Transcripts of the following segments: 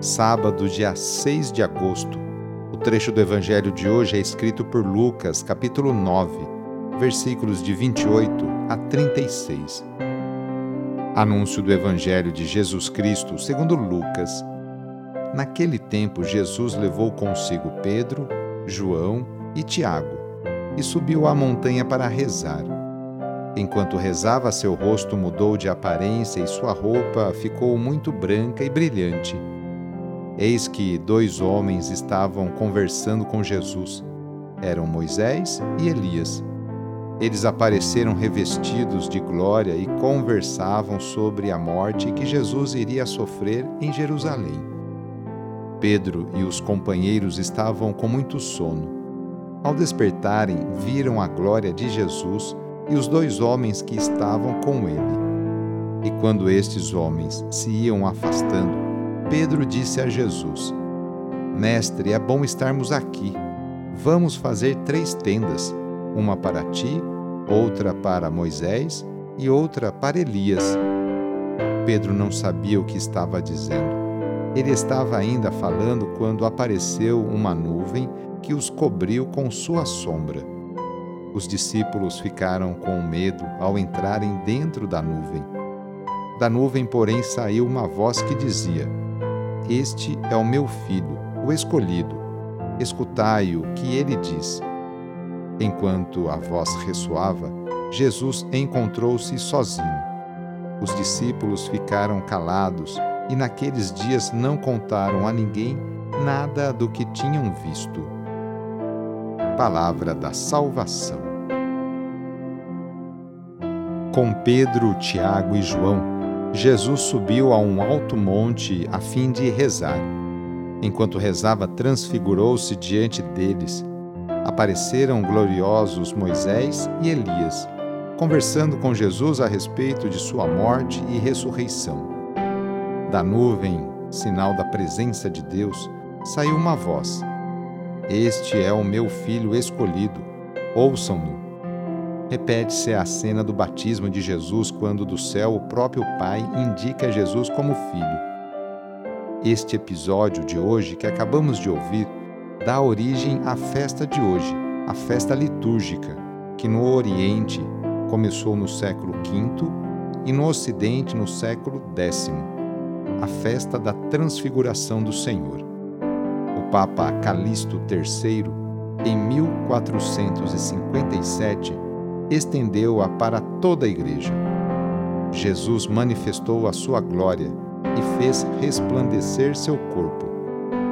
Sábado, dia 6 de agosto. O trecho do evangelho de hoje é escrito por Lucas, capítulo 9, versículos de 28 a 36. Anúncio do evangelho de Jesus Cristo, segundo Lucas Naquele tempo, Jesus levou consigo Pedro, João e Tiago e subiu à montanha para rezar. Enquanto rezava, seu rosto mudou de aparência e sua roupa ficou muito branca e brilhante. Eis que dois homens estavam conversando com Jesus. Eram Moisés e Elias. Eles apareceram revestidos de glória e conversavam sobre a morte que Jesus iria sofrer em Jerusalém. Pedro e os companheiros estavam com muito sono. Ao despertarem, viram a glória de Jesus e os dois homens que estavam com ele. E quando estes homens se iam afastando, Pedro disse a Jesus: Mestre, é bom estarmos aqui. Vamos fazer três tendas: uma para ti, outra para Moisés e outra para Elias. Pedro não sabia o que estava dizendo ele estava ainda falando quando apareceu uma nuvem que os cobriu com sua sombra. Os discípulos ficaram com medo ao entrarem dentro da nuvem. Da nuvem, porém, saiu uma voz que dizia: Este é o meu filho, o escolhido. Escutai o que ele diz. Enquanto a voz ressoava, Jesus encontrou-se sozinho. Os discípulos ficaram calados e naqueles dias não contaram a ninguém nada do que tinham visto. Palavra da Salvação. Com Pedro, Tiago e João, Jesus subiu a um alto monte a fim de rezar. Enquanto rezava, transfigurou-se diante deles. Apareceram gloriosos Moisés e Elias, conversando com Jesus a respeito de sua morte e ressurreição. Da nuvem, sinal da presença de Deus, saiu uma voz: Este é o meu filho escolhido, ouçam-no. Repete-se a cena do batismo de Jesus quando do céu o próprio Pai indica Jesus como filho. Este episódio de hoje que acabamos de ouvir dá origem à festa de hoje, a festa litúrgica, que no Oriente começou no século V e no Ocidente no século X a festa da Transfiguração do Senhor. O Papa Calixto III, em 1457, estendeu-a para toda a Igreja. Jesus manifestou a sua glória e fez resplandecer seu corpo,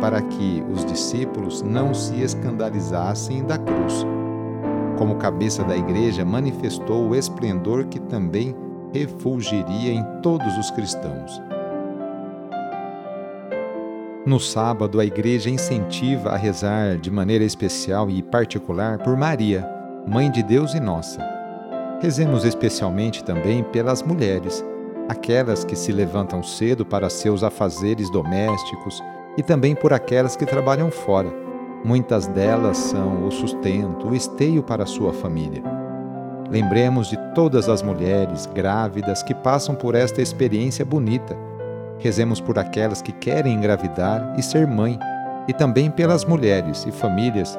para que os discípulos não se escandalizassem da cruz. Como cabeça da Igreja, manifestou o esplendor que também refulgiria em todos os cristãos. No sábado, a igreja incentiva a rezar de maneira especial e particular por Maria, Mãe de Deus e nossa. Rezemos especialmente também pelas mulheres, aquelas que se levantam cedo para seus afazeres domésticos e também por aquelas que trabalham fora. Muitas delas são o sustento, o esteio para a sua família. Lembremos de todas as mulheres grávidas que passam por esta experiência bonita Rezemos por aquelas que querem engravidar e ser mãe, e também pelas mulheres e famílias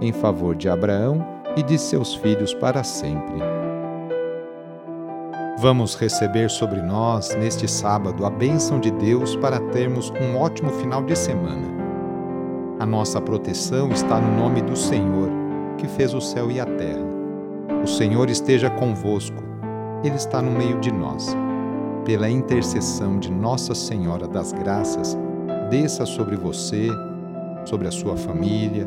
em favor de Abraão e de seus filhos para sempre. Vamos receber sobre nós, neste sábado, a bênção de Deus para termos um ótimo final de semana. A nossa proteção está no nome do Senhor, que fez o céu e a terra. O Senhor esteja convosco, Ele está no meio de nós. Pela intercessão de Nossa Senhora das Graças, desça sobre você, sobre a sua família,